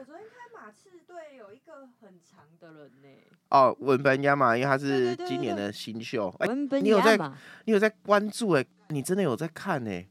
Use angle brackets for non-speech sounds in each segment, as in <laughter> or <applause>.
我昨天看马刺队有一个很长的人呢。哦，文本亚马，因为他是今年的新秀。文本亚马，你有在，你有在关注哎？你真的有在看呢？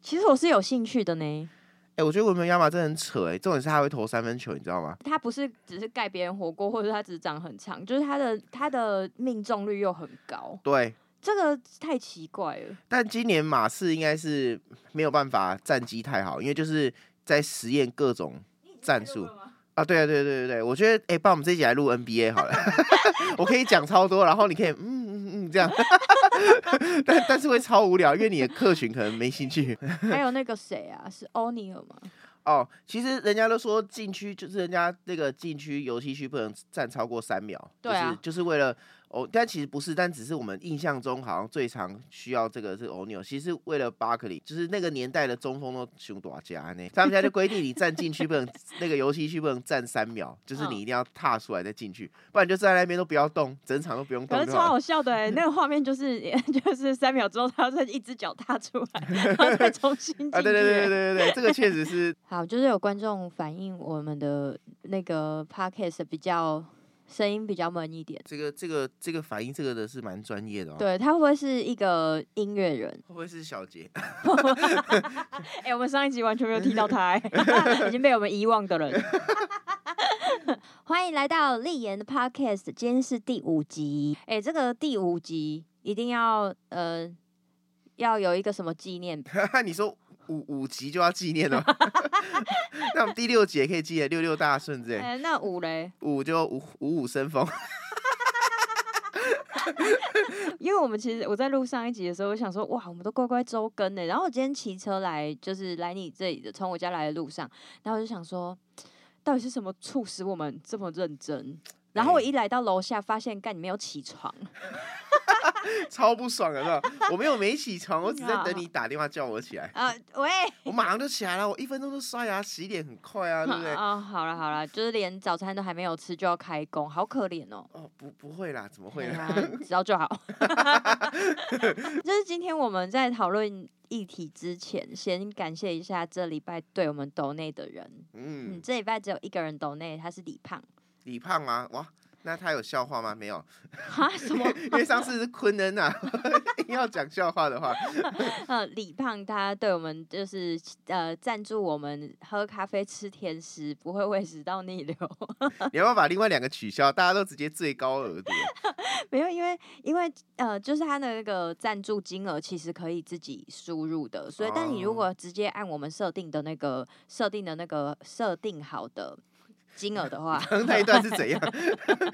其实我是有兴趣的呢。哎，我觉得文本亚马真的很扯哎，重点是他会投三分球，你知道吗？他不是只是盖别人火锅，或者他只是长很长，就是他的他的命中率又很高。对，这个太奇怪了。但今年马刺应该是没有办法战绩太好，因为就是在实验各种战术。啊，对啊，对对对对，我觉得，哎、欸，帮我们这一集来录 NBA 好了，<laughs> 我可以讲超多，然后你可以，嗯嗯嗯，这样，<laughs> 但但是会超无聊，因为你的客群可能没兴趣。还有那个谁啊，是欧尼尔吗？哦，其实人家都说禁区就是人家那个禁区游戏区不能站超过三秒，对啊，就是就是为了。哦，但其实不是，但只是我们印象中好像最常需要这个是欧尼尔。其实为了巴克利，就是那个年代的中锋都凶多加呢。他们家就规定你站进去不能，那个游戏区不能站三秒，就是你一定要踏出来再进去，不然就站在那边都不要动，整场都不用动。可是超好笑的哎，<laughs> 那个画面就是 <laughs> 就是三秒之后，他要再一只脚踏出来，然后再重新进去。啊，对对对对对对，这个确实是。好，就是有观众反映我们的那个 podcast 比较。声音比较闷一点，这个这个这个反应这个的是蛮专业的哦。对，他会不会是一个音乐人？会不会是小杰？<laughs> 哎、欸，我们上一集完全没有听到他，<laughs> 已经被我们遗忘的人。<laughs> 欢迎来到立言的 Podcast，今天是第五集。哎、欸，这个第五集一定要呃要有一个什么纪念？你说。五五集就要纪念了，<laughs> 那我们第六集也可以记得六六大顺之类。哎，那五嘞？五就五五五生风。<laughs> 因为我们其实我在录上一集的时候，我想说哇，我们都乖乖周更呢。然后我今天骑车来，就是来你这里的，从我家来的路上，然后我就想说，到底是什么促使我们这么认真？然后我一来到楼下，发现干你没有起床。<laughs> 超不爽的，是吧？我没有没起床，我只在等你打电话叫我起来。啊、呃，喂！我马上就起来了，我一分钟就刷牙洗脸，很快啊，对不对？啊、哦，好了好了，就是连早餐都还没有吃就要开工，好可怜哦。哦，不不会啦，怎么会啦？知道就好。<laughs> 就是今天我们在讨论议题之前，先感谢一下这礼拜对我们抖内的人。嗯，嗯，这礼拜只有一个人抖内，他是李胖。李胖吗，哇！那他有笑话吗？没有。啊？什么？<laughs> 因为上次是坤恩啊，<laughs> 要讲笑话的话。<laughs> 呃，李胖他对我们就是呃赞助我们喝咖啡吃甜食，不会胃食道逆流。你要不要把另外两个取消？大家都直接最高额度。没有，因为因为呃，就是他的那个赞助金额其实可以自己输入的，所以但你如果直接按我们设定的那个设定的那个设定好的。金额的话，<laughs> 那一段是怎样？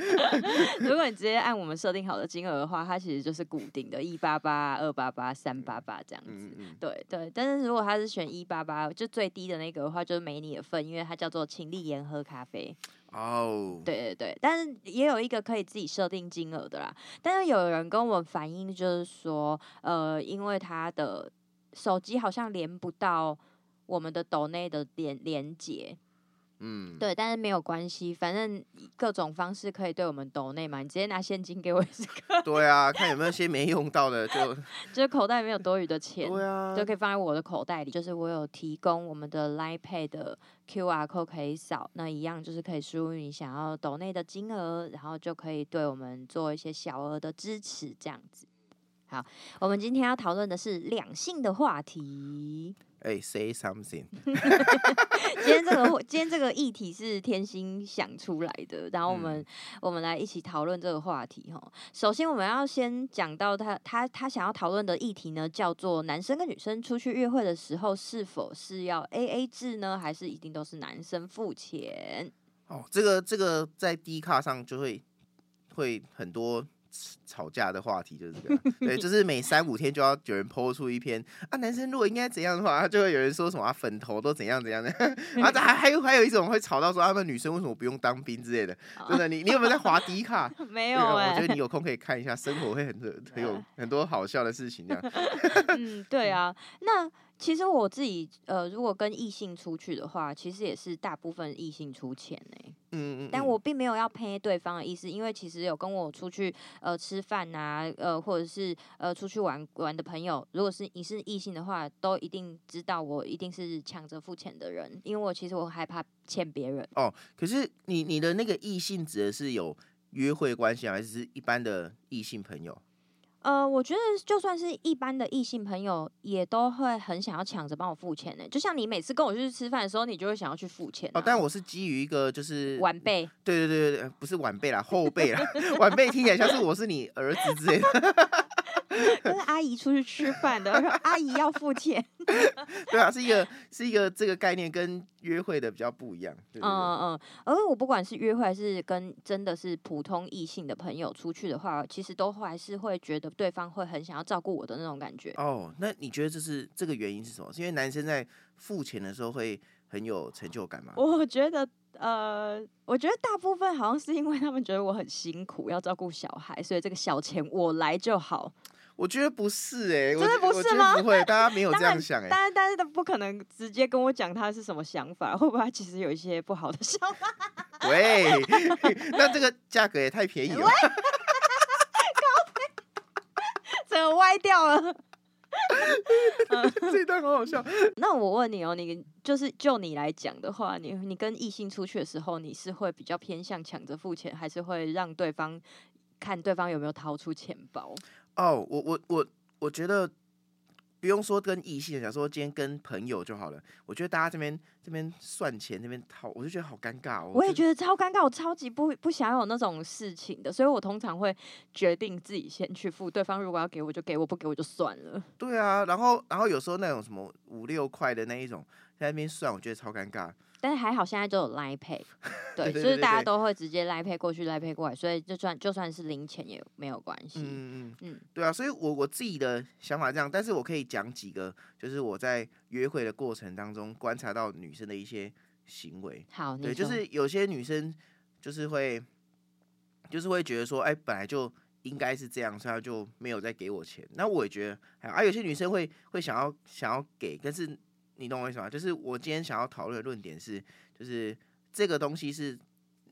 <laughs> 如果你直接按我们设定好的金额的话，它其实就是固定的，一八八、二八八、三八八这样子。嗯嗯、对对，但是如果他是选一八八，就最低的那个的话，就是没你的份，因为它叫做请立言喝咖啡。哦。对对对，但是也有一个可以自己设定金额的啦。但是有人跟我们反映，就是说，呃，因为他的手机好像连不到我们的抖内的连连接。嗯，对，但是没有关系，反正各种方式可以对我们抖内嘛，你直接拿现金给我也是可以。对啊，看有没有些没用到的，就 <laughs> 就是口袋没有多余的钱，对啊，就可以放在我的口袋里。就是我有提供我们的 Line Pay 的 QR code 可以扫，那一样就是可以输入你想要抖内的金额，然后就可以对我们做一些小额的支持，这样子。好，我们今天要讨论的是两性的话题。哎、欸、，say something。<laughs> 今天这个今天这个议题是天心想出来的，然后我们、嗯、我们来一起讨论这个话题哈。首先，我们要先讲到他他他想要讨论的议题呢，叫做男生跟女生出去约会的时候，是否是要 AA 制呢，还是一定都是男生付钱？哦，这个这个在 D 卡上就会会很多。吵架的话题就是这个，对，就是每三五天就要有人 po 出一篇啊，男生如果应该怎样的话，他就会有人说什么啊，粉头都怎样怎样的，啊，还还有还有一种会吵到说，他们女生为什么不用当兵之类的，真的，你你有没有在滑迪卡？<laughs> 没有我觉得你有空可以看一下，生活会很很有 <laughs> 很多好笑的事情这样。<laughs> 嗯，对啊，那其实我自己呃，如果跟异性出去的话，其实也是大部分异性出钱呢、欸。嗯，嗯嗯。但我并没有要赔对方的意思，因为其实有跟我出去呃吃饭啊，呃或者是呃出去玩玩的朋友，如果是你是异性的话，都一定知道我一定是抢着付钱的人，因为我其实我害怕欠别人。哦，可是你你的那个异性指的是有约会关系，还是一般的异性朋友？呃，我觉得就算是一般的异性朋友，也都会很想要抢着帮我付钱呢。就像你每次跟我去吃饭的时候，你就会想要去付钱。哦，但我是基于一个就是晚辈。对对对对，不是晚辈啦，后辈啦。<laughs> 晚辈听起来像是我是你儿子之类的。<laughs> 跟阿姨出去吃饭的，说 <laughs> 阿姨要付钱。<laughs> 对啊，是一个是一个这个概念跟约会的比较不一样。对对对嗯嗯，而我不管是约会还是跟真的是普通异性的朋友出去的话，其实都还是会觉得对方会很想要照顾我的那种感觉。哦，那你觉得这是这个原因是什么？是因为男生在付钱的时候会很有成就感吗？我觉得，呃，我觉得大部分好像是因为他们觉得我很辛苦，要照顾小孩，所以这个小钱我来就好。我觉得不是哎、欸，真的不是吗？不会，<laughs> 大家没有这样想哎、欸。但是但是他不可能直接跟我讲他是什么想法，会不会他其实有一些不好的想法？<laughs> 喂，<laughs> 那这个价格也太便宜了，高整个歪掉了。这一段好好笑。那我问你哦，你就是就你来讲的话，你你跟异性出去的时候，你是会比较偏向抢着付钱，还是会让对方看对方有没有掏出钱包？哦、我我我我觉得不用说跟异性，想说今天跟朋友就好了。我觉得大家这边这边算钱，那边掏，我就觉得好尴尬哦。我也觉得超尴尬，我超级不不想有那种事情的，所以我通常会决定自己先去付，对方如果要给我就给我，不给我就算了。对啊，然后然后有时候那种什么五六块的那一种在那边算，我觉得超尴尬。但是还好，现在都有 Line Pay，<laughs> 对，就是大家都会直接 Line Pay 过去，Line Pay 过来，所以就算就算是零钱也没有关系。嗯嗯嗯，对啊，所以我我自己的想法这样，但是我可以讲几个，就是我在约会的过程当中观察到女生的一些行为。好，对，就是有些女生就是会，就是会觉得说，哎，本来就应该是这样，所以她就没有再给我钱。那我也觉得，还有啊，有些女生会会想要想要给，但是。你懂我意思吗？就是我今天想要讨论的论点是，就是这个东西是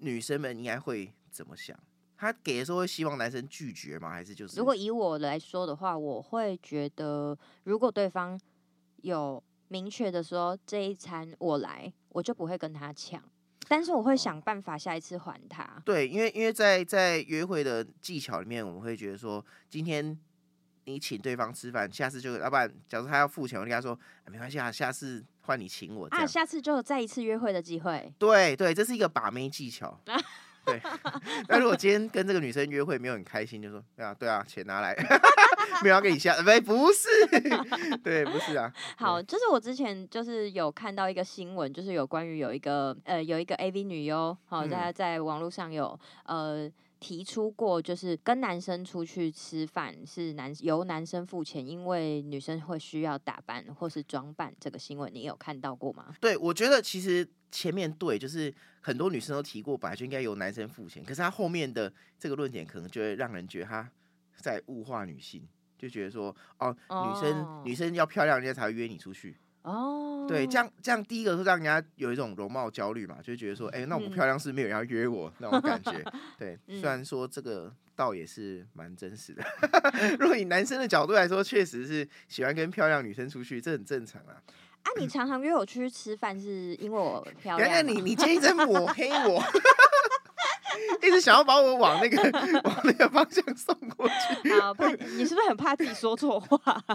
女生们应该会怎么想？她给的时候会希望男生拒绝吗？还是就是？如果以我来说的话，我会觉得，如果对方有明确的说这一餐我来，我就不会跟他抢，但是我会想办法下一次还他。对，因为因为在在约会的技巧里面，我们会觉得说今天。你请对方吃饭，下次就要不然，假如他要付钱，我就跟他说，哎、没关系啊，下次换你请我。啊，下次就有再一次约会的机会。对对，这是一个把妹技巧。<laughs> 对。<laughs> 那如果今天跟这个女生约会没有很开心，就说对啊对啊，钱拿来，没有要给你下，没不是，<laughs> 对不是啊。好，就是我之前就是有看到一个新闻，就是有关于有一个呃有一个 AV 女优，好在在网络上有呃。提出过，就是跟男生出去吃饭是男由男生付钱，因为女生会需要打扮或是装扮。这个新闻你有看到过吗？对，我觉得其实前面对，就是很多女生都提过，本来就应该由男生付钱。可是他后面的这个论点，可能就会让人觉得他在物化女性，就觉得说，哦，女生、哦、女生要漂亮，人家才会约你出去。哦，对，这样这样，第一个是让人家有一种容貌焦虑嘛，就觉得说，哎、欸，那我不漂亮是没有人要约我、嗯、那种感觉。<laughs> 对，虽然说这个倒也是蛮真实的。<laughs> 如果以男生的角度来说，确实是喜欢跟漂亮女生出去，这很正常啊。啊，你常常约我出去吃饭，是因为我漂亮？原来你你今天一直抹黑我，一直想要把我往那个往那个方向送过去。好，怕 <laughs> 你是不是很怕自己说错话？<laughs>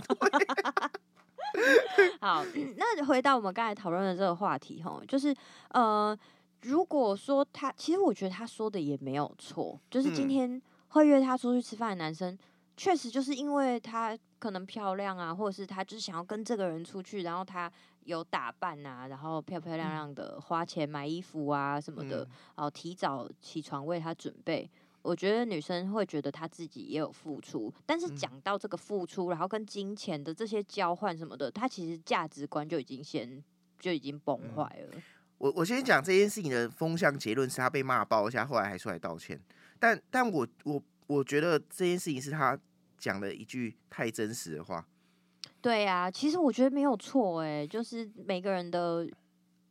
好，那回到我们刚才讨论的这个话题哈，就是呃，如果说他，其实我觉得他说的也没有错，就是今天会约他出去吃饭的男生，确实就是因为她可能漂亮啊，或者是她就是想要跟这个人出去，然后她有打扮啊，然后漂漂亮亮的花钱买衣服啊什么的，然后提早起床为她准备。我觉得女生会觉得她自己也有付出，但是讲到这个付出，然后跟金钱的这些交换什么的，她其实价值观就已经先就已经崩坏了。嗯、我我先讲这件事情的风向结论是她被骂爆，一下后来还出来道歉。但但我我我觉得这件事情是她讲了一句太真实的话。对啊，其实我觉得没有错哎，就是每个人的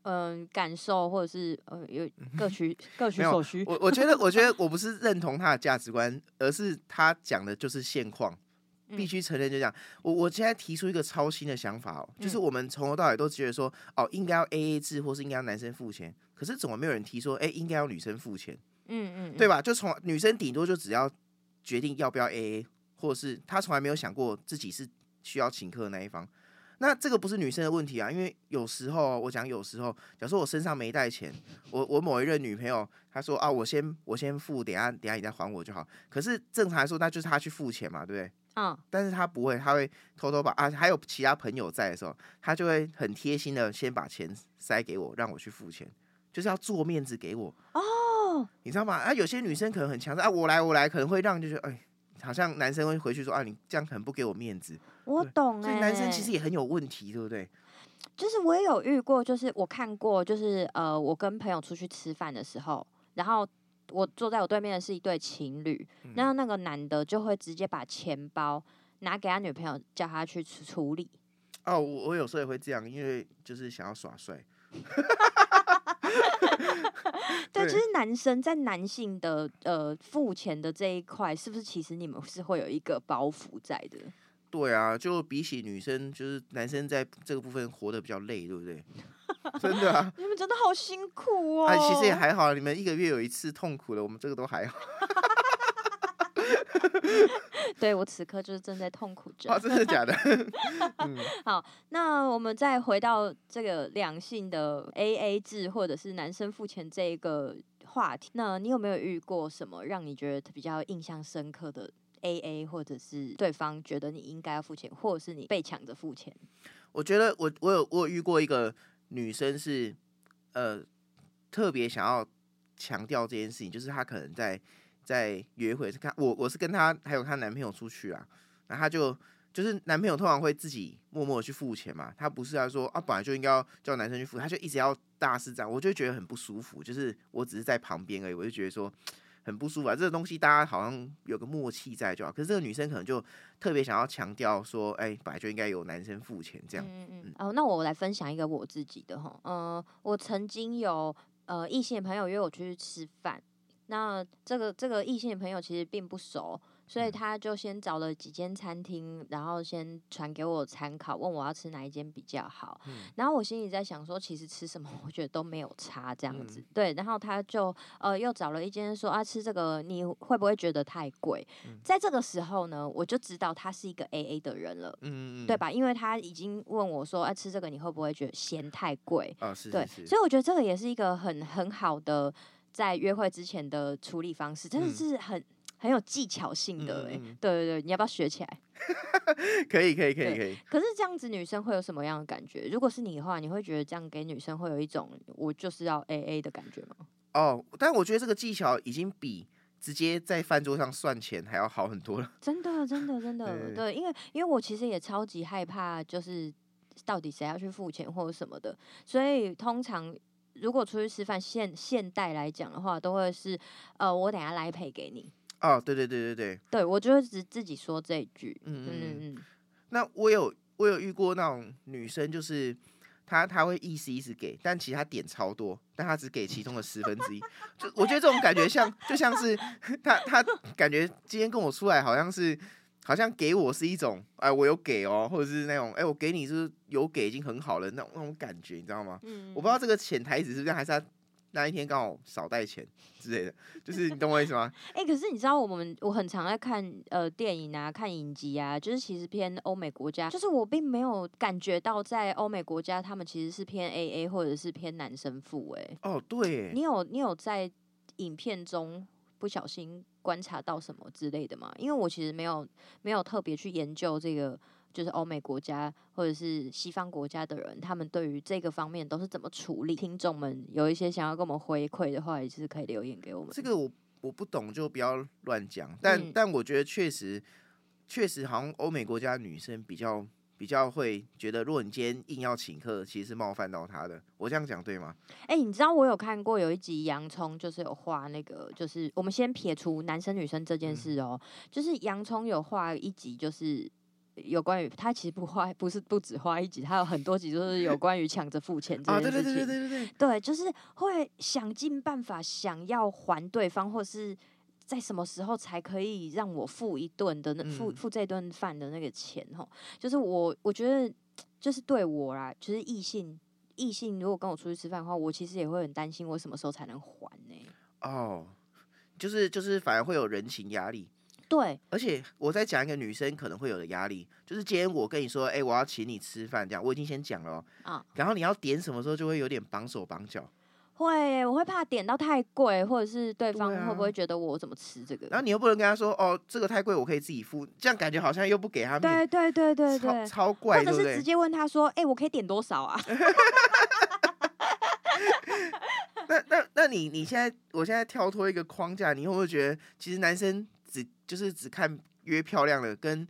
嗯感受或者是呃有 <laughs> 各取各取所需。我我觉得我觉得 <laughs> 我不是认同他的价值观，而是他讲的就是现况，必须承认就这样。我我现在提出一个超新的想法哦，就是我们从头到尾都觉得说哦应该要 AA 制，或是应该要男生付钱，可是怎么没有人提说哎应该要女生付钱？嗯嗯，对吧？就从女生顶多就只要决定要不要 AA，或者是他从来没有想过自己是。需要请客的那一方，那这个不是女生的问题啊，因为有时候我讲有时候，假如说我身上没带钱，我我某一任女朋友她说啊，我先我先付，等下等下你再还我就好。可是正常来说，那就是她去付钱嘛，对不对？嗯。但是她不会，她会偷偷把啊，还有其他朋友在的时候，她就会很贴心的先把钱塞给我，让我去付钱，就是要做面子给我。哦。你知道吗？啊，有些女生可能很强势啊，我来我来，可能会让就觉得哎。好像男生会回去说啊，你这样很不给我面子。我懂哎、欸，所以男生其实也很有问题，对不对？就是我也有遇过，就是我看过，就是呃，我跟朋友出去吃饭的时候，然后我坐在我对面的是一对情侣，然后那个男的就会直接把钱包拿给他女朋友，叫他去处理。哦，我我有时候也会这样，因为就是想要耍帅。<laughs> <laughs> 对，就是男生在男性的呃付钱的这一块，是不是其实你们是会有一个包袱在的？对啊，就比起女生，就是男生在这个部分活得比较累，对不对？<laughs> 真的啊，<laughs> 你们真的好辛苦哦。哎，其实也还好，你们一个月有一次痛苦的，我们这个都还好。<laughs> 对，我此刻就是正在痛苦着。啊，真的假的？<laughs> 嗯、<laughs> 好，那我们再回到这个两性的 AA 制，或者是男生付钱这一个话题。那你有没有遇过什么让你觉得比较印象深刻的 AA，或者是对方觉得你应该要付钱，或者是你被抢着付钱？我觉得我我有我有遇过一个女生是呃特别想要强调这件事情，就是她可能在。在约会是看我，我是跟她还有她男朋友出去啊，然后她就就是男朋友通常会自己默默的去付钱嘛，她不是说啊本来就应该要叫男生去付，他就一直要大肆这样，我就觉得很不舒服，就是我只是在旁边而已，我就觉得说很不舒服啊，这个东西大家好像有个默契在就好，可是这个女生可能就特别想要强调说，哎，本来就应该有男生付钱这样。嗯嗯哦，那我来分享一个我自己的哈，呃，我曾经有呃异性朋友约我出去吃饭。那这个这个异性的朋友其实并不熟，所以他就先找了几间餐厅，然后先传给我参考，问我要吃哪一间比较好。嗯、然后我心里在想说，其实吃什么我觉得都没有差这样子。嗯、对，然后他就呃又找了一间说啊，吃这个你会不会觉得太贵？嗯、在这个时候呢，我就知道他是一个 AA 的人了，嗯嗯对吧？因为他已经问我说，啊，吃这个你会不会觉得嫌太贵？啊，是是是对，所以我觉得这个也是一个很很好的。在约会之前的处理方式真的是很、嗯、很有技巧性的哎、欸，嗯嗯对对对，你要不要学起来？<laughs> 可以可以可以可以。可是这样子女生会有什么样的感觉？如果是你的话，你会觉得这样给女生会有一种我就是要 AA 的感觉吗？哦，但我觉得这个技巧已经比直接在饭桌上算钱还要好很多了。<laughs> 真的真的真的，对，因为因为我其实也超级害怕，就是到底谁要去付钱或者什么的，所以通常。如果出去吃饭，现现代来讲的话，都会是，呃，我等下来赔给你。哦，对对对对对，对我就会只自己说这一句。嗯嗯嗯嗯。那我有我有遇过那种女生，就是她她会意思意思给，但其实她点超多，但她只给其中的十分之一。就我觉得这种感觉像，就像是 <laughs> 她她感觉今天跟我出来，好像是。好像给我是一种，哎，我有给哦，或者是那种，哎，我给你是有给已经很好了那种那种感觉，你知道吗？嗯，我不知道这个潜台词是不是还是他那一天刚好少带钱之类的，就是 <laughs> 你懂我意思吗？哎、欸，可是你知道我们我很常在看呃电影啊，看影集啊，就是其实偏欧美国家，就是我并没有感觉到在欧美国家他们其实是偏 AA 或者是偏男生付哎。哦，对，你有你有在影片中不小心观察到什么之类的吗？因为我其实没有没有特别去研究这个，就是欧美国家或者是西方国家的人，他们对于这个方面都是怎么处理。听众们有一些想要跟我们回馈的话，也是可以留言给我们。这个我我不懂，就不要乱讲。但、嗯、但我觉得确实确实好像欧美国家女生比较。比较会觉得，如果你今天硬要请客，其实是冒犯到他的。我这样讲对吗？哎、欸，你知道我有看过有一集洋葱，就是有画那个，就是我们先撇除男生女生这件事哦、喔，嗯、就是洋葱有画一集，就是有关于他其实不花不是不止花一集，他有很多集都是有关于抢着付钱这件事情。对对对对对对，对，就是会想尽办法想要还对方，或是在什么时候才可以让我付一顿的那付付这顿饭的那个钱吼，就是我我觉得就是对我啦，就是异性异性如果跟我出去吃饭的话，我其实也会很担心我什么时候才能还呢？哦，就是就是反而会有人情压力。对，而且我再讲一个女生可能会有的压力，就是今天我跟你说，哎、欸，我要请你吃饭，这样我已经先讲了，啊，然后你要点什么时候就会有点绑手绑脚，会，我会怕点到太贵，或者是对方会不会觉得我怎么吃这个？啊、然后你又不能跟他说，哦，这个太贵，我可以自己付，这样感觉好像又不给他面，对对对对对，超，超怪，或者是直接问他说，哎、欸，我可以点多少啊？<laughs> 那那那你你现在，我现在跳脱一个框架，你会不会觉得其实男生？只就是只看约漂亮的，跟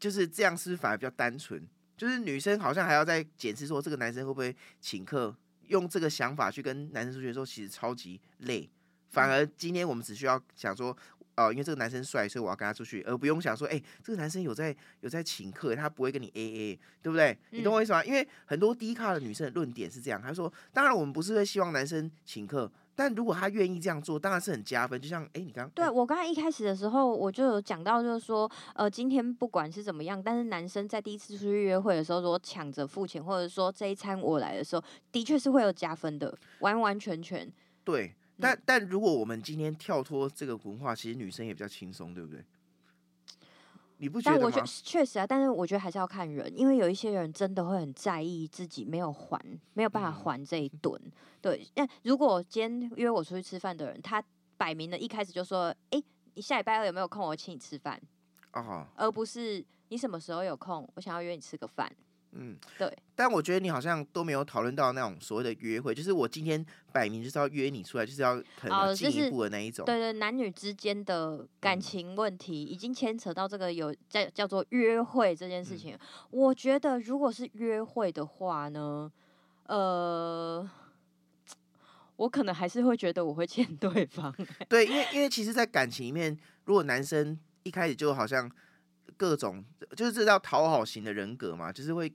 就是这样，是反而比较单纯？就是女生好像还要再检视说，这个男生会不会请客？用这个想法去跟男生出去的时候，其实超级累。反而今天我们只需要想说，哦、呃，因为这个男生帅，所以我要跟他出去，而不用想说，哎、欸，这个男生有在有在请客，他不会跟你 AA，对不对？你懂我意思吗？因为很多低卡的女生的论点是这样，她说，当然我们不是会希望男生请客。但如果他愿意这样做，当然是很加分。就像哎、欸，你刚对我刚才一开始的时候，我就有讲到，就是说，呃，今天不管是怎么样，但是男生在第一次出去约会的时候，如果抢着付钱，或者说这一餐我来的时候，的确是会有加分的，完完全全。对，但、嗯、但如果我们今天跳脱这个文化，其实女生也比较轻松，对不对？你不觉得吗？但我觉得确实啊，但是我觉得还是要看人，因为有一些人真的会很在意自己没有还，没有办法还这一顿。嗯、对，那如果今天约我出去吃饭的人，他摆明了一开始就说：“哎、欸，你下礼拜二有没有空？我请你吃饭。”哦，而不是你什么时候有空，我想要约你吃个饭。嗯，对。但我觉得你好像都没有讨论到那种所谓的约会，就是我今天摆明就是要约你出来，就是要可能进一步的那一种。哦就是、对，对对，男女之间的感情问题已经牵扯到这个有叫叫做约会这件事情。嗯、我觉得如果是约会的话呢，呃，<tsk> 我可能还是会觉得我会欠对方。<laughs> 对，因为因为其实，在感情里面，如果男生一开始就好像各种就是这叫讨好型的人格嘛，就是会。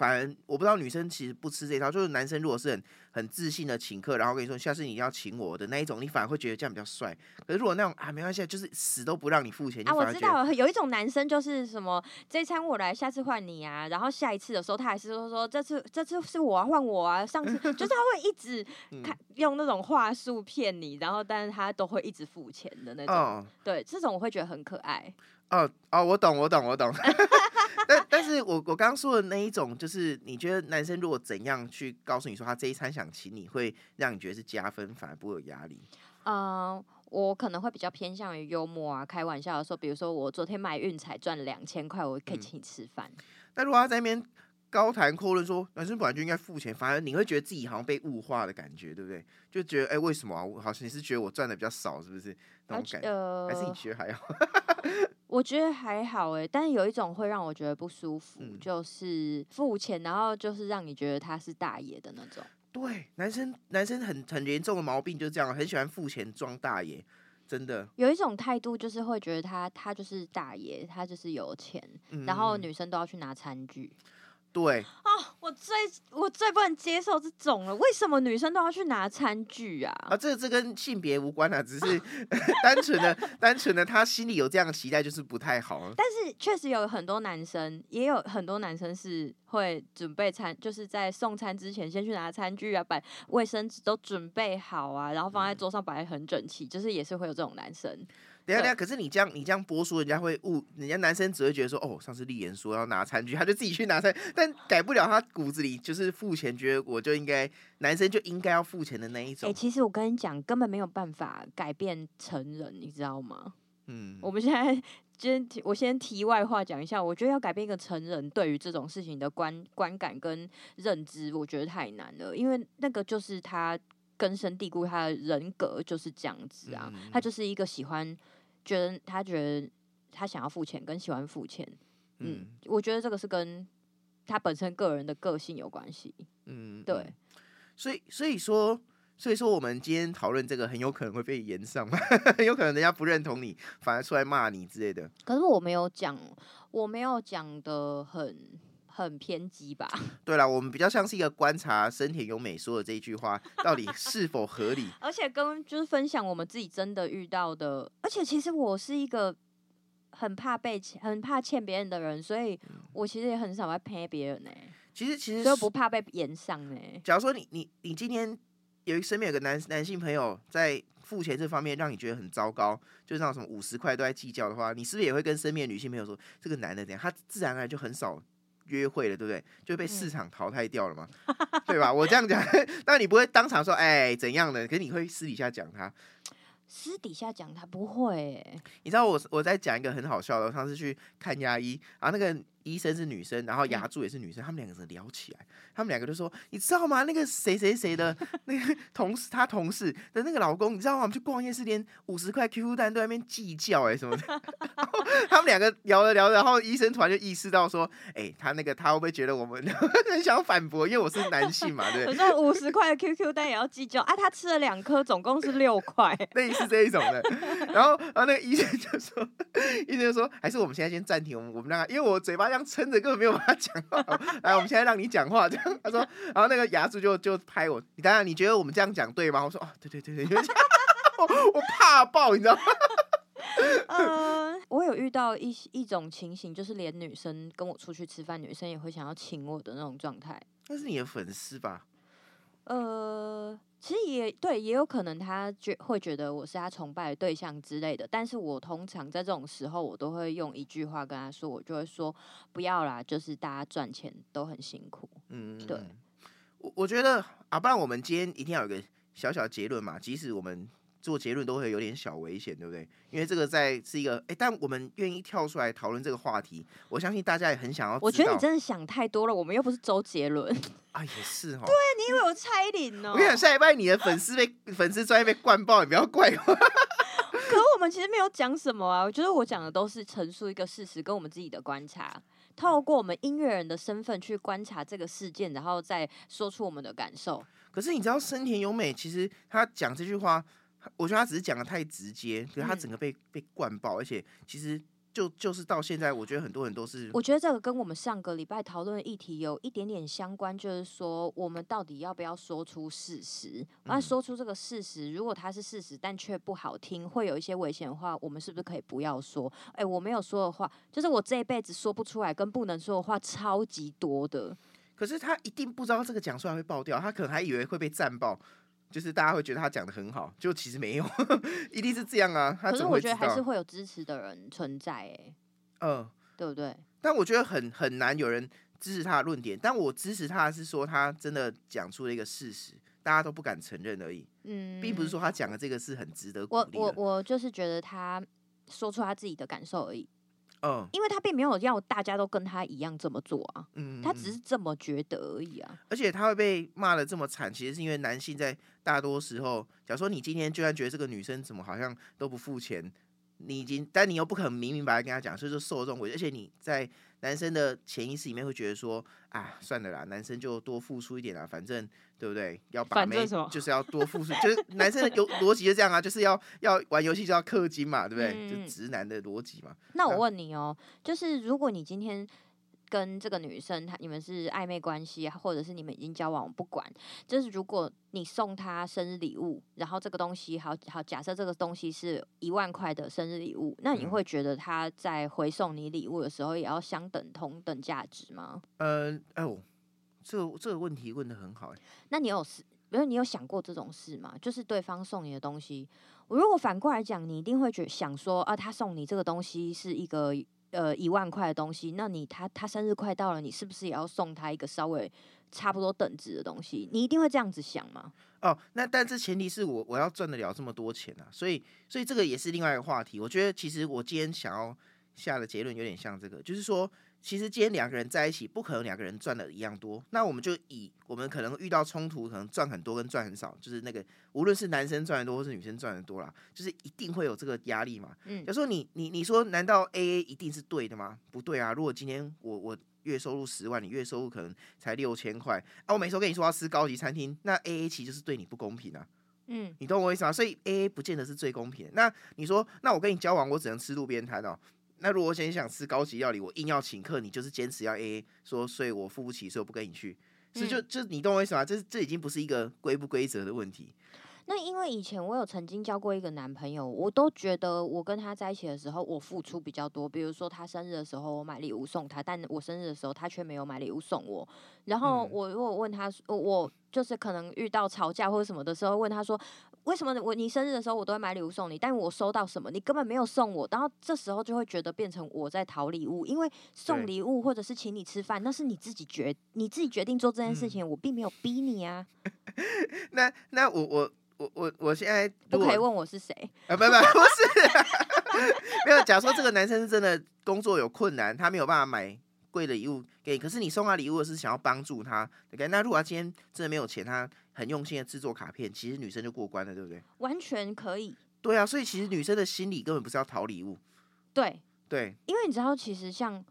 反而我不知道女生其实不吃这一套，就是男生如果是很很自信的请客，然后跟你说下次你要请我的那一种，你反而会觉得这样比较帅。可是如果那种啊没关系，就是死都不让你付钱啊，我知道有一种男生就是什么这餐我来，下次换你啊，然后下一次的时候他还是说说这次这次是我换我啊，上次 <laughs> 就是他会一直 <laughs> 看用那种话术骗你，然后但是他都会一直付钱的那种，哦、对，这种我会觉得很可爱。哦哦，我懂我懂我懂。<laughs> 但但是我我刚刚说的那一种，就是你觉得男生如果怎样去告诉你说他这一餐想请你，会让你觉得是加分，反而不会有压力。嗯，我可能会比较偏向于幽默啊，开玩笑的时候，比如说我昨天买运彩赚了两千块，我可以请你吃饭。那、嗯、如果他在那边高谈阔论说男生本来就应该付钱，反而你会觉得自己好像被物化的感觉，对不对？就觉得哎、欸，为什么啊？好像你是觉得我赚的比较少，是不是？那种感觉，呃、还是你觉得还好？<laughs> 我觉得还好哎，但是有一种会让我觉得不舒服，嗯、就是付钱，然后就是让你觉得他是大爷的那种。对，男生男生很很严重的毛病就是这样，很喜欢付钱装大爷，真的。有一种态度就是会觉得他他就是大爷，他就是有钱，嗯、然后女生都要去拿餐具。对哦，我最我最不能接受这种了。为什么女生都要去拿餐具啊？啊，这这跟性别无关啊，只是 <laughs> 单纯的单纯的他心里有这样的期待，就是不太好。但是确实有很多男生，也有很多男生是会准备餐，就是在送餐之前先去拿餐具啊，把卫生纸都准备好啊，然后放在桌上摆很整齐，就是也是会有这种男生。等下等下，可是你这样你这样播出，人家会误，人家男生只会觉得说，哦，上次丽妍说要拿餐具，<laughs> 他就自己去拿餐，但改不了他骨子里就是付钱，觉得我就应该，男生就应该要付钱的那一种。哎、欸，其实我跟你讲，根本没有办法改变成人，你知道吗？嗯，我们现在先我先题外话讲一下，我觉得要改变一个成人对于这种事情的观观感跟认知，我觉得太难了，因为那个就是他根深蒂固，他的人格就是这样子啊，嗯、他就是一个喜欢。觉得他觉得他想要付钱，跟喜欢付钱，嗯，嗯，我觉得这个是跟他本身个人的个性有关系，嗯，对，所以所以说所以说，我们今天讨论这个很有可能会被延上，<laughs> 很有可能人家不认同你，反而出来骂你之类的。可是我没有讲，我没有讲的很很偏激吧？<laughs> 对啦，我们比较像是一个观察深田由美说的这一句话到底是否合理，而且跟就是分享我们自己真的遇到的。而且其实我是一个很怕被欠、很怕欠别人的人，所以我其实也很少会骗别人呢、欸。其实其实都不怕被炎上呢、欸。假如说你你你今天。有一身边有个男男性朋友在付钱这方面让你觉得很糟糕，就是那种什么五十块都在计较的话，你是不是也会跟身边的女性朋友说，这个男的怎样？他自然而然就很少约会了，对不对？就被市场淘汰掉了嘛，嗯、对吧？我这样讲，<laughs> 但你不会当场说，哎，怎样的？可是你会私底下讲他。私底下讲他不会。你知道我我在讲一个很好笑的，我上次去看牙医，然后那个。医生是女生，然后牙柱也是女生，嗯、他们两个人聊起来，他们两个就说：“你知道吗？那个谁谁谁的 <laughs> 那个同事，他同事的那个老公，你知道吗？我们去逛夜市，连五十块 QQ 单都在那边计较，哎，什么的。<laughs> 然后他们两个聊着聊着，然后医生突然就意识到说：，哎、欸，他那个他会不会觉得我们 <laughs> 很想反驳？因为我是男性嘛，对不对？可是五十块的 QQ 单也要计较啊？他吃了两颗，总共是六块，类似这一种的。然后，然后那个医生就说，医生就说，还是我们现在先暂停，我们我们让他，因为我嘴巴这样撑着，根本没有。办法讲话，<laughs> 来，我们现在让你讲话。这样，<laughs> 他说，然后那个牙助就就拍我，你当然你觉得我们这样讲对吗？我说，哦，对对对对，我 <laughs> 我怕爆，你知道吗？嗯、呃，我有遇到一一种情形，就是连女生跟我出去吃饭，女生也会想要请我的那种状态。那是你的粉丝吧？呃。其实也对，也有可能他觉会觉得我是他崇拜的对象之类的。但是我通常在这种时候，我都会用一句话跟他说，我就会说不要啦，就是大家赚钱都很辛苦。嗯，对。我我觉得啊，不然我们今天一定要有个小小结论嘛，即使我们。做结论都会有点小危险，对不对？因为这个在是一个哎，但我们愿意跳出来讨论这个话题，我相信大家也很想要。我觉得你真的想太多了，我们又不是周杰伦 <laughs> 啊，也是哈。对，你以为我蔡依林哦？我跟你讲，下一拜你的粉丝被粉丝专业被灌爆，你不要怪我。<laughs> 可我们其实没有讲什么啊，我觉得我讲的都是陈述一个事实，跟我们自己的观察，透过我们音乐人的身份去观察这个事件，然后再说出我们的感受。可是你知道，深田由美其实她讲这句话。我觉得他只是讲的太直接，可是他整个被、嗯、被灌爆，而且其实就就是到现在，我觉得很多人都是。我觉得这个跟我们上个礼拜讨论的议题有一点点相关，就是说我们到底要不要说出事实？那、嗯、说出这个事实，如果它是事实，但却不好听，会有一些危险的话，我们是不是可以不要说？哎、欸，我没有说的话，就是我这一辈子说不出来跟不能说的话超级多的。可是他一定不知道这个讲出来会爆掉，他可能还以为会被战爆。就是大家会觉得他讲的很好，就其实没有，<laughs> 一定是这样啊。他可是我觉得还是会有支持的人存在，哎，嗯，对不对？但我觉得很很难有人支持他的论点。但我支持他是说他真的讲出了一个事实，大家都不敢承认而已。嗯，并不是说他讲的这个是很值得鼓励。我我我就是觉得他说出他自己的感受而已。嗯，因为他并没有要大家都跟他一样这么做啊，嗯，他只是这么觉得而已啊。而且他会被骂的这么惨，其实是因为男性在大多时候，假如说你今天居然觉得这个女生怎么好像都不付钱，你已经，但你又不可能明明白白跟她讲，所以说受这种委屈，而且你在男生的潜意识里面会觉得说，啊，算了啦，男生就多付出一点啦，反正。对不对？要把妹就是要多付出，就是男生的 <laughs> 有逻辑就这样啊，就是要要玩游戏就要氪金嘛，对不对？嗯、就直男的逻辑嘛。那我问你哦，就是如果你今天跟这个女生，她你们是暧昧关系，或者是你们已经交往，我不管。就是如果你送她生日礼物，然后这个东西好好，假设这个东西是一万块的生日礼物，那你会觉得她在回送你礼物的时候，也要相等同等价值吗？嗯，哦。这个这个问题问的很好，那你有是？比如你有想过这种事吗？就是对方送你的东西，我如果反过来讲，你一定会觉想说啊，他送你这个东西是一个呃一万块的东西，那你他他生日快到了，你是不是也要送他一个稍微差不多等值的东西？你一定会这样子想吗？哦，那但这前提是我我要赚得了这么多钱啊，所以所以这个也是另外一个话题。我觉得其实我今天想要下的结论有点像这个，就是说。其实今天两个人在一起，不可能两个人赚的一样多。那我们就以我们可能遇到冲突，可能赚很多跟赚很少，就是那个无论是男生赚的多，或是女生赚的多啦，就是一定会有这个压力嘛。嗯，有时候你你你说，难道 AA 一定是对的吗？不对啊。如果今天我我月收入十万，你月收入可能才六千块啊，我每次跟你说要吃高级餐厅，那 A A 其实就是对你不公平啊。嗯，你懂我意思吗？所以 A A 不见得是最公平的。那你说，那我跟你交往，我只能吃路边摊哦。那如果我现在想吃高级料理，我硬要请客，你就是坚持要 A A，说所以我付不起，所以我不跟你去。所以就就你懂我意思吗？这这已经不是一个规不规则的问题。那因为以前我有曾经交过一个男朋友，我都觉得我跟他在一起的时候，我付出比较多。比如说他生日的时候，我买礼物送他，但我生日的时候他却没有买礼物送我。然后我如果问他，我就是可能遇到吵架或者什么的时候，问他说，为什么我你生日的时候我都会买礼物送你，但我收到什么你根本没有送我。然后这时候就会觉得变成我在讨礼物，因为送礼物或者是请你吃饭，那是你自己决你自己决定做这件事情，我并没有逼你啊。<laughs> 那那我我。我我我现在不可以问我是谁啊？不不不是，<laughs> 没有。假如说这个男生是真的工作有困难，他没有办法买贵的礼物给你，可是你送他礼物是想要帮助他。OK，那如果他今天真的没有钱，他很用心的制作卡片，其实女生就过关了，对不对？完全可以。对啊，所以其实女生的心理根本不是要讨礼物。对对，因为你知道，其实像。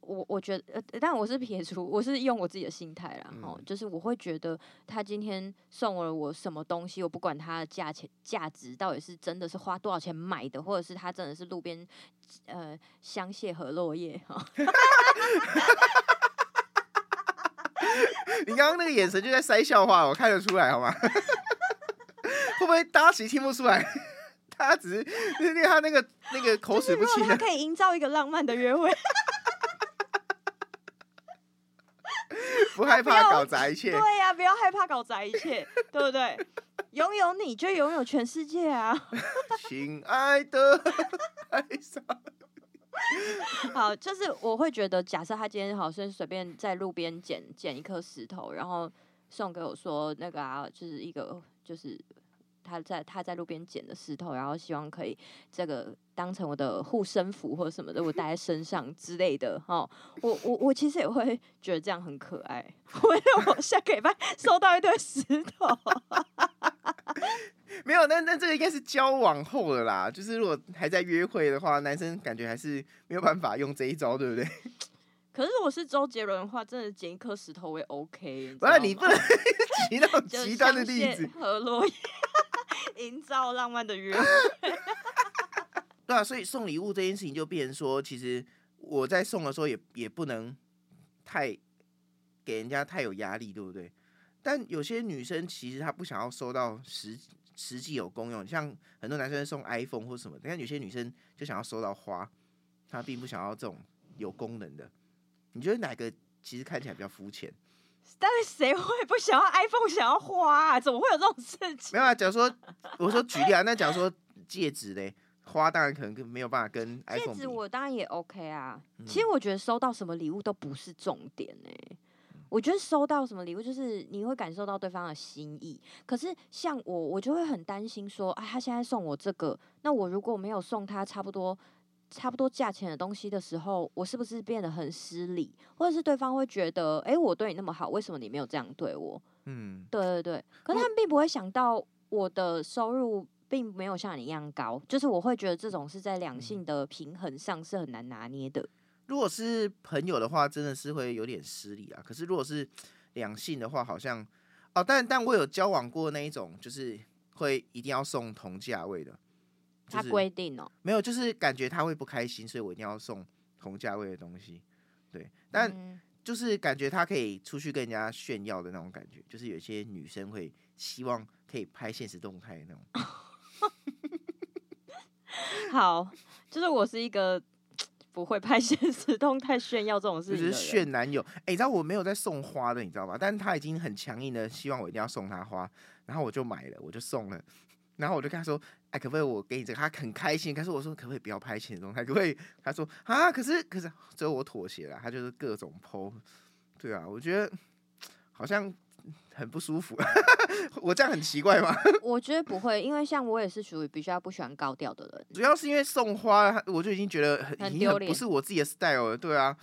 我我觉得，呃，但我是撇除，我是用我自己的心态啦，哦、嗯，就是我会觉得他今天送了我什么东西，我不管他的价钱价值到底是真的是花多少钱买的，或者是他真的是路边呃香榭和落叶哈。<laughs> 你刚刚那个眼神就在塞笑话，我看得出来，好吗？<laughs> 会不会大家其实听不出来？<laughs> 他只是因为他那个那个口齿不清，他可以营造一个浪漫的约会。<laughs> 不害怕搞砸一切，对呀、啊，不要害怕搞砸一切，对不对？拥有你就拥有全世界啊！亲爱的，爱上 <laughs> 好，就是我会觉得，假设他今天好像随便在路边捡捡一颗石头，然后送给我说那个啊，就是一个就是。他在他在路边捡的石头，然后希望可以这个当成我的护身符或者什么的，我带在身上之类的。哦，我我我其实也会觉得这样很可爱。<laughs> 为了我下个礼拜收到一堆石头，<laughs> <laughs> 没有，那那这个应该是交往后的啦。就是如果还在约会的话，男生感觉还是没有办法用这一招，对不对？<laughs> 可是我是周杰伦的话，真的捡一颗石头我也 OK。不然你不能 <laughs> 提那种极端的例子。和落叶。营造浪漫的约会，对啊，所以送礼物这件事情就变成说，其实我在送的时候也也不能太给人家太有压力，对不对？但有些女生其实她不想要收到实实际有功用，像很多男生送 iPhone 或什么，但有些女生就想要收到花，她并不想要这种有功能的。你觉得哪个其实看起来比较肤浅？但是谁会不想要 iPhone，想要花啊？怎么会有这种事情？<laughs> 没有啊，假如说我说举例啊，那假如说戒指嘞，花当然可能跟没有办法跟 iPhone 戒指，我当然也 OK 啊。其实我觉得收到什么礼物都不是重点哎、欸。我觉得收到什么礼物就是你会感受到对方的心意。可是像我，我就会很担心说，啊，他现在送我这个，那我如果没有送他差不多。差不多价钱的东西的时候，我是不是变得很失礼，或者是对方会觉得，哎、欸，我对你那么好，为什么你没有这样对我？嗯，对对对。可是他们并不会想到我的收入并没有像你一样高，就是我会觉得这种是在两性的平衡上是很难拿捏的。如果是朋友的话，真的是会有点失礼啊。可是如果是两性的话，好像哦，但但我有交往过那一种，就是会一定要送同价位的。他规定哦，没有，就是感觉他会不开心，所以我一定要送同价位的东西。对，但就是感觉他可以出去跟人家炫耀的那种感觉，就是有些女生会希望可以拍现实动态的那种。<laughs> 好，就是我是一个不会拍现实动态炫耀这种事情，就是炫男友。哎、欸，你知道我没有在送花的，你知道吧？但是他已经很强硬的希望我一定要送他花，然后我就买了，我就送了。然后我就跟他说：“哎，可不可以我给你这个？”他很开心。可是我说：“可不可以不要拍现实动态？可不可以？”他说：“啊，可是可是最后我妥协了。”他就是各种 po。对啊，我觉得好像很不舒服。<laughs> 我这样很奇怪吗？<laughs> 我觉得不会，因为像我也是属于比较不喜欢高调的人。主要是因为送花，我就已经觉得很，很丢脸，不是我自己的 style 了。对啊，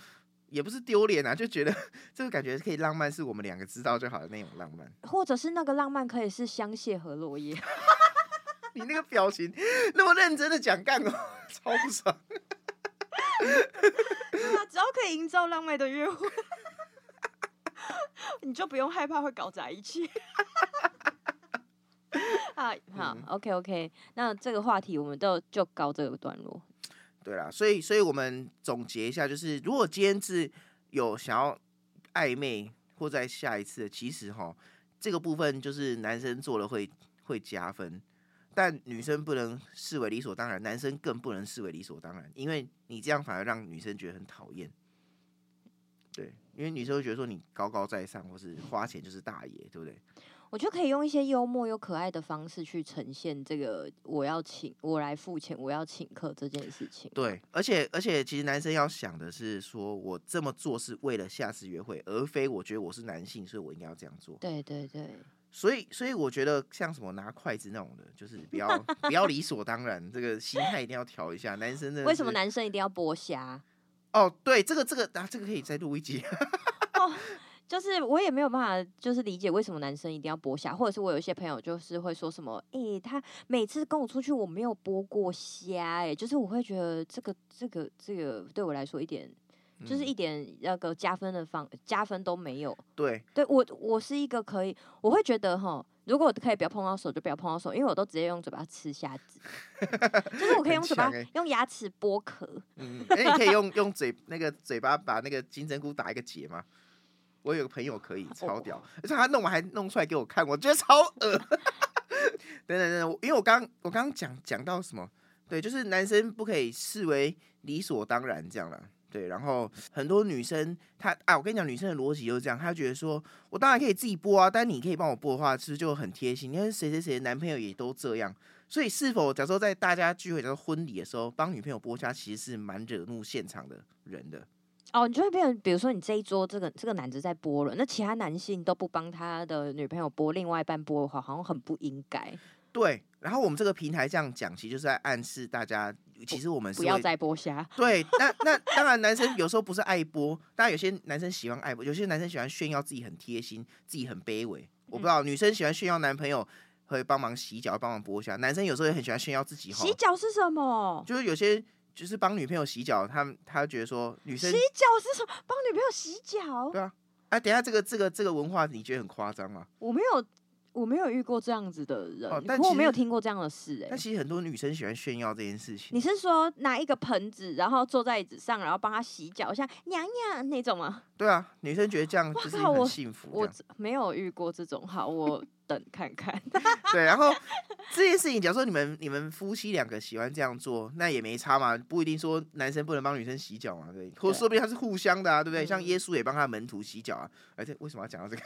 也不是丢脸啊，就觉得 <laughs> 这个感觉可以浪漫，是我们两个知道就好的那种浪漫。或者是那个浪漫可以是香榭和落叶。你那个表情那么认真的讲干哦，超不爽。对啊，只要可以营造浪漫的约会，<laughs> 你就不用害怕会搞砸一切。啊，好、嗯、，OK OK，那这个话题我们都就告这个段落。对啦，所以所以我们总结一下，就是如果今天是有想要暧昧或在下一次的，其实哈，这个部分就是男生做了会会加分，但女生不能视为理所当然，男生更不能视为理所当然，因为你这样反而让女生觉得很讨厌。对，因为女生会觉得说你高高在上，或是花钱就是大爷，对不对？我就可以用一些幽默又可爱的方式去呈现这个我要请我来付钱我要请客这件事情。对，而且而且其实男生要想的是说我这么做是为了下次约会，而非我觉得我是男性，所以我应该要这样做。对对对。所以所以我觉得像什么拿筷子那种的，就是不要不要理所当然，这个心态一定要调一下。男生的为什么男生一定要剥虾？哦，对，这个这个啊，这个可以再录一集。<laughs> 哦就是我也没有办法，就是理解为什么男生一定要剥虾，或者是我有一些朋友就是会说什么，诶、他每次跟我出去我没有剥过虾，诶，就是我会觉得这个这个这个对我来说一点，就是一点那个加分的方加分都没有。对，对我我是一个可以，我会觉得哈，如果可以不要碰到手就不要碰到手，因为我都直接用嘴巴吃虾子，<laughs> 就是我可以用嘴巴、欸、用牙齿剥壳。嗯，哎，你可以用用嘴那个嘴巴把那个金针菇打一个结吗？我有个朋友可以 <laughs> 超屌，而且他弄完还弄出来给我看，我觉得超恶。等 <laughs> 等等等，因为我刚我刚刚讲讲到什么？对，就是男生不可以视为理所当然这样了。对，然后很多女生她啊，我跟你讲，女生的逻辑就是这样，她觉得说我当然可以自己播啊，但你可以帮我播的话，是不是就很贴心？你看谁谁谁的男朋友也都这样，所以是否假如说在大家聚会，假如婚礼的时候帮女朋友剥虾，其实是蛮惹怒现场的人的。哦，你就会变成，比如说你这一桌这个这个男子在播了，那其他男性都不帮他的女朋友播，另外一半播的话，好像很不应该。对，然后我们这个平台这样讲，其实就是在暗示大家，其实我们是不要再剥虾。对，那那 <laughs> 当然，男生有时候不是爱剥，当然有些男生喜欢爱剥，有些男生喜欢炫耀自己很贴心，自己很卑微。我不知道，嗯、女生喜欢炫耀男朋友会帮忙洗脚、帮忙剥虾，男生有时候也很喜欢炫耀自己。洗脚是什么？就是有些。就是帮女朋友洗脚，他他觉得说女生洗脚是什么？帮女朋友洗脚？对啊，哎、啊，等下这个这个这个文化，你觉得很夸张吗？我没有，我没有遇过这样子的人，哦、但我没有听过这样的事、欸。哎，但其实很多女生喜欢炫耀这件事情。你是说拿一个盆子，然后坐在椅子上，然后帮她洗脚，像娘娘那种吗？对啊，女生觉得这样就是很幸福。我，我没有遇过这种，好我。<laughs> 等看看，<laughs> 对，然后这件事情，假如说你们你们夫妻两个喜欢这样做，那也没差嘛，不一定说男生不能帮女生洗脚嘛，对，或说不定他是互相的啊，对不对？嗯、像耶稣也帮他的门徒洗脚啊，而且为什么要讲到这个？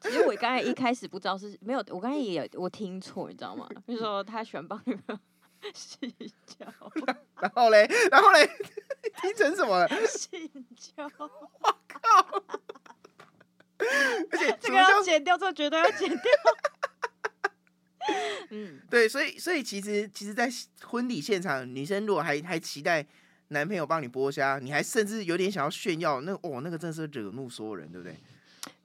其实我刚才一开始不知道是没有，我刚才也我听错，你知道吗？就是说他喜欢帮女朋友 <laughs> 洗脚，<laughs> 然后嘞，然后嘞，听成什么了？<laughs> 洗脚，我靠！而且这个要剪掉，这个绝对要剪掉。嗯，对，所以所以其实其实，在婚礼现场，女生如果还还期待男朋友帮你剥虾，你还甚至有点想要炫耀，那哦，那个真的是惹怒所有人，对不对？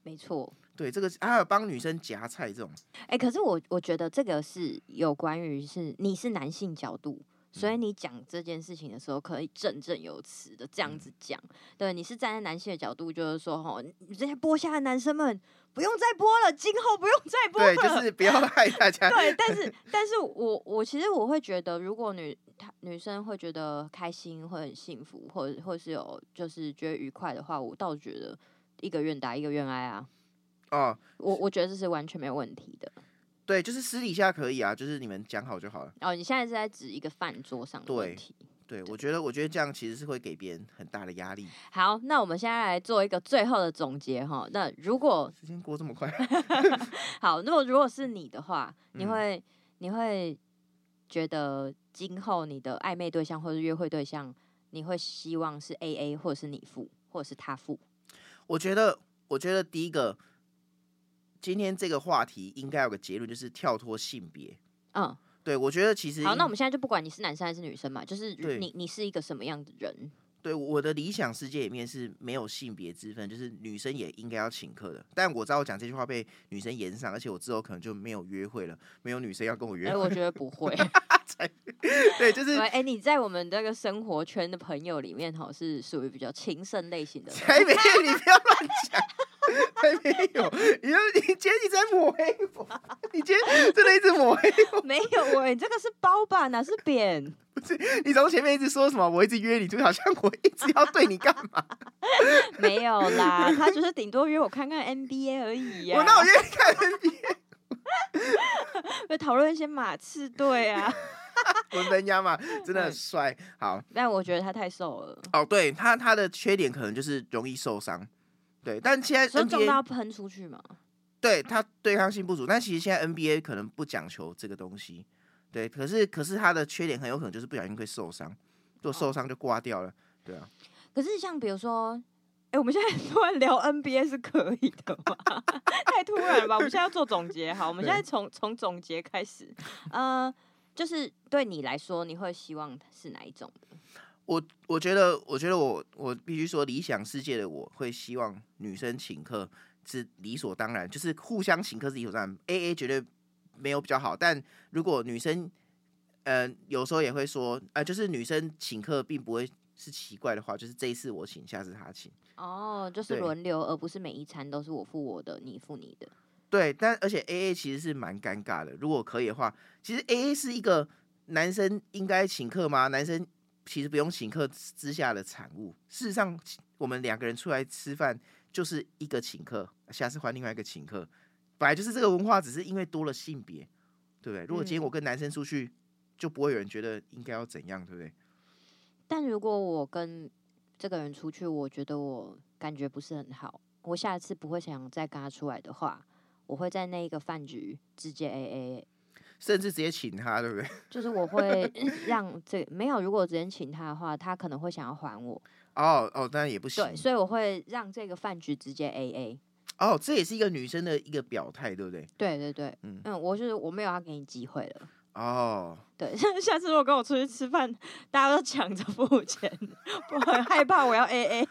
没错。对，这个还有帮女生夹菜这种。哎、欸，可是我我觉得这个是有关于是你是男性角度。所以你讲这件事情的时候，可以振振有词的这样子讲。对，你是站在男性的角度，就是说，吼，你这些剥虾的男生们不用再播了，今后不用再播了。对，就是 <laughs> 不要害大家。对，<laughs> 但是，但是我我其实我会觉得，如果女她女生会觉得开心，会很幸福，或者或是有就是觉得愉快的话，我倒觉得一个愿打一个愿挨啊。哦，我我觉得这是完全没有问题的。对，就是私底下可以啊，就是你们讲好就好了。哦，你现在是在指一个饭桌上的问题。对，对，我觉得，我觉得这样其实是会给别人很大的压力。好，那我们现在来做一个最后的总结哈。那如果时间过这么快，<laughs> 好，那么如果是你的话，你会、嗯、你会觉得今后你的暧昧对象或者约会对象，你会希望是 AA 或者是你付，或者是他付？我觉得，我觉得第一个。今天这个话题应该有个结论，就是跳脱性别。嗯，对，我觉得其实好。那我们现在就不管你是男生还是女生嘛，就是你你是一个什么样的人？对，我的理想世界里面是没有性别之分，就是女生也应该要请客的。但我知道我讲这句话被女生炎上，而且我之后可能就没有约会了，没有女生要跟我约会。哎，我觉得不会，<laughs> 对，就是哎、欸，你在我们这个生活圈的朋友里面，哈，是属于比较情圣类型的。<laughs> 才没有，你不要乱讲，才没有。你说你今天一直在抹黑我，你今天真的一直抹黑我。没有喂，这个是包吧？哪是扁？<laughs> 不是，你从前面一直说什么？我一直约你，就好像我一直要对你干嘛？<laughs> 没有啦，他就是顶多约我看看 NBA 而已呀、啊。我那我约你看 NBA。会讨论一些马刺队啊，<laughs> 文班亚马真的很帅。好，但我觉得他太瘦了。哦，对他他的缺点可能就是容易受伤。对，但现在 NBA, 所以重到喷出去嘛？对他对抗性不足，但其实现在 NBA 可能不讲求这个东西。对，可是可是他的缺点很有可能就是不小心会受伤，如果受伤就挂掉了。对啊。可是像比如说。哎、欸，我们现在突然聊 NBA 是可以的吗？<laughs> 太突然了吧！我们现在要做总结，好，我们现在从从总结开始。呃，就是对你来说，你会希望是哪一种的？我我觉得，我觉得我我必须说，理想世界的我会希望女生请客是理所当然，就是互相请客是理所当然。AA 绝对没有比较好，但如果女生，呃，有时候也会说，呃，就是女生请客并不会。是奇怪的话，就是这一次我请，下次她请。哦，就是轮流，而不是每一餐都是我付我的，你付你的。对，但而且 A A 其实是蛮尴尬的。如果可以的话，其实 A A 是一个男生应该请客吗？男生其实不用请客之下的产物。事实上，我们两个人出来吃饭就是一个请客，下次换另外一个请客。本来就是这个文化，只是因为多了性别，对不对？如果今天我跟男生出去，就不会有人觉得应该要怎样，对不对？但如果我跟这个人出去，我觉得我感觉不是很好，我下次不会想再跟他出来的话，我会在那一个饭局直接 AA，甚至直接请他，对不对？<laughs> 就是我会让这没有，如果直接请他的话，他可能会想要还我。哦哦，当然也不行。对，所以我会让这个饭局直接 AA。哦，这也是一个女生的一个表态，对不对？对对对，嗯嗯，我就是我没有要给你机会了。哦，对，<laughs> 下次如果跟我出去吃饭，大家都抢着付钱，我很害怕我要 AA，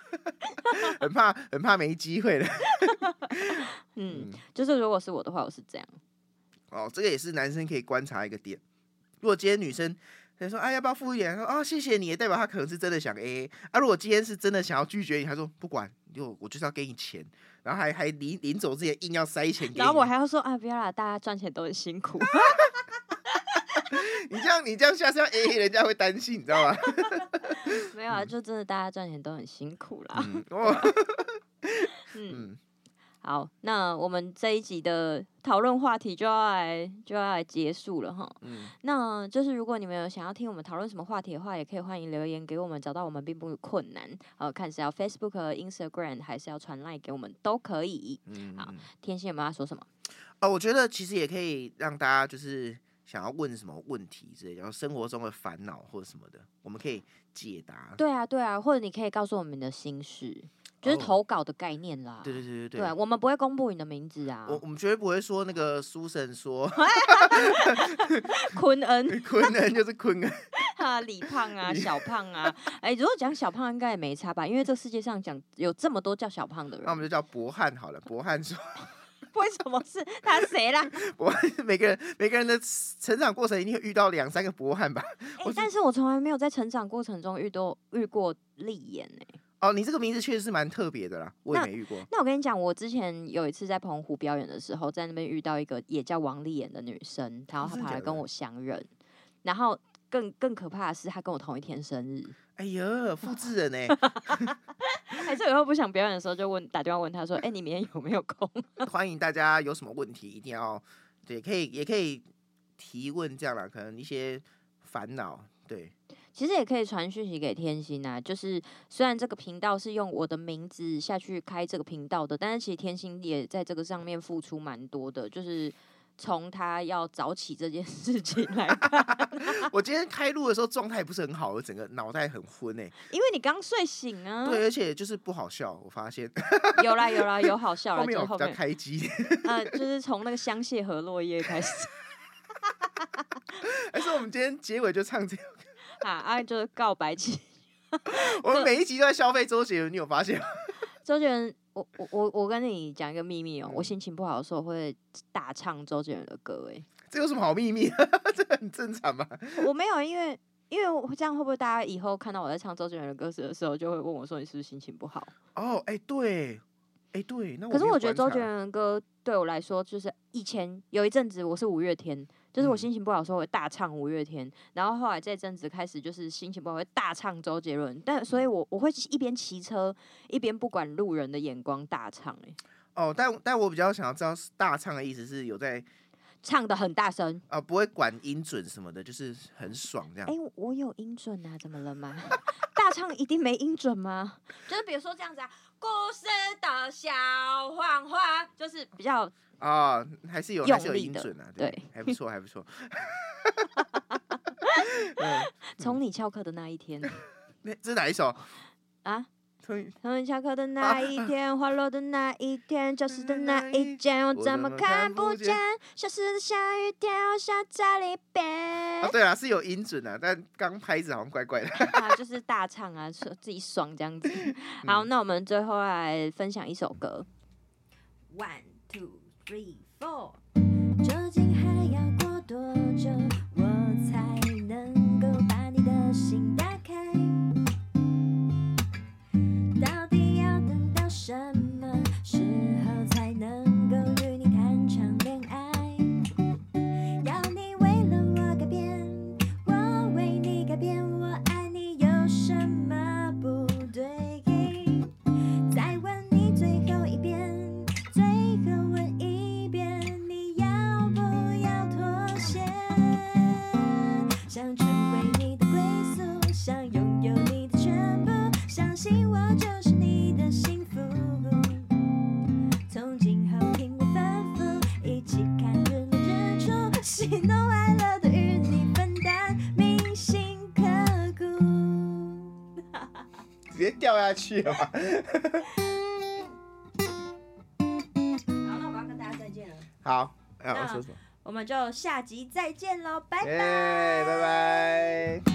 <laughs> 很怕很怕没机会了。嗯，就是如果是我的话，我是这样。哦，这个也是男生可以观察一个点。如果今天女生她说：“哎，要不要付一点？”说：“啊，谢谢你。”代表她可能是真的想 AA。啊，如果今天是真的想要拒绝你，她说：“不管，就我就是要给你钱。”然后还还临临走之前硬要塞钱给你，然后我还要说：“啊，不要啦，大家赚钱都很辛苦。<laughs> ” <laughs> 你这样，你这样下次要 AA，人家会担心，你知道吗？没有啊，<laughs> 就真的大家赚钱都很辛苦啦。嗯，嗯好，那我们这一集的讨论话题就要来就要来结束了哈。嗯，那就是如果你们有想要听我们讨论什么话题的话，也可以欢迎留言给我们，找到我们并不困难。呃，看是要 Facebook、Instagram 还是要传 Line 给我们都可以。嗯，好，天心有没有要说什么？哦，我觉得其实也可以让大家就是。想要问什么问题之类，然后生活中的烦恼或者什么的，我们可以解答。对啊，对啊，或者你可以告诉我们的心事，就是投稿的概念啦。对对对对对，我们不会公布你的名字啊。我我们绝对不会说那个苏神说 <laughs> 坤恩，坤恩就是坤恩。哈，李胖啊，小胖啊，哎，如果讲小胖应该也没差吧？因为这世界上讲有这么多叫小胖的人，那我们就叫博汉好了。博汉说。<laughs> 为什么是他谁啦？我每个人每个人的成长过程一定会遇到两三个博汉吧。欸、但是我从来没有在成长过程中遇到遇过立言呢。哦，你这个名字确实是蛮特别的啦，我也没遇过。那，那我跟你讲，我之前有一次在澎湖表演的时候，在那边遇到一个也叫王丽妍的女生，然后她跑来跟我相认，然后更更可怕的是，她跟我同一天生日。哎呀，复制人呢？<laughs> <laughs> 还是以后不想表演的时候，就问打电话问他说：“哎、欸，你明天有没有空？” <laughs> 欢迎大家有什么问题一定要对，可以也可以提问这样啦，可能一些烦恼对。其实也可以传讯息给天心啊，就是虽然这个频道是用我的名字下去开这个频道的，但是其实天心也在这个上面付出蛮多的，就是。从他要早起这件 <laughs> 事情来看，<laughs> 我今天开录的时候状态不是很好，我整个脑袋很昏哎、欸，因为你刚睡醒啊。对，而且就是不好笑，我发现。有啦有啦有好笑了，<laughs> 后面有比较开机。呃，就是从那个香榭和落叶开始。还是我们今天结尾就唱这个？啊啊，就是告白期。我们每一集都在消费周杰伦，你有发现吗？<laughs> 周杰伦。我我我我跟你讲一个秘密哦、我心情不好的时候会大唱周杰伦的歌，哎，<laughs> 这有什么好秘密？<laughs> 这很正常吧？我没有，因为因为这样会不会大家以后看到我在唱周杰伦的歌词的时候，就会问我说你是不是心情不好？哦，哎、欸，对，哎、欸，对，那我可是我觉得周杰伦的歌对我来说，就是以前有一阵子我是五月天。就是我心情不好的时候会大唱五月天，嗯、然后后来这阵子开始就是心情不好会大唱周杰伦，但所以我我会一边骑车一边不管路人的眼光大唱哎、欸。哦，但但我比较想要知道大唱的意思是有在唱的很大声啊、哦，不会管音准什么的，就是很爽这样。哎、欸，我有音准啊，怎么了吗？<laughs> 大唱一定没音准吗？就是比如说这样子啊，故事的小黄花，就是比较。啊、哦，还是有还是有音准啊，对，对还不错，还不错。<laughs> 从你翘课的那一天，<laughs> 那这是哪一首啊？从你下课的那一天，花落的那一天，教室的那一间，我怎么看不见？<laughs> 消失的下雨天，我想在里边。啊，对啊，是有音准啊，但刚拍子好像怪怪的。<laughs> 啊，就是大唱啊，说自己爽这样子。好，那我们最后来分享一首歌，One Two。Three, four. 究竟还要过多久，掉下去了吗？好，那我要跟大家再见了。好，哎，我说说。我们就下集再见喽，拜拜，拜拜。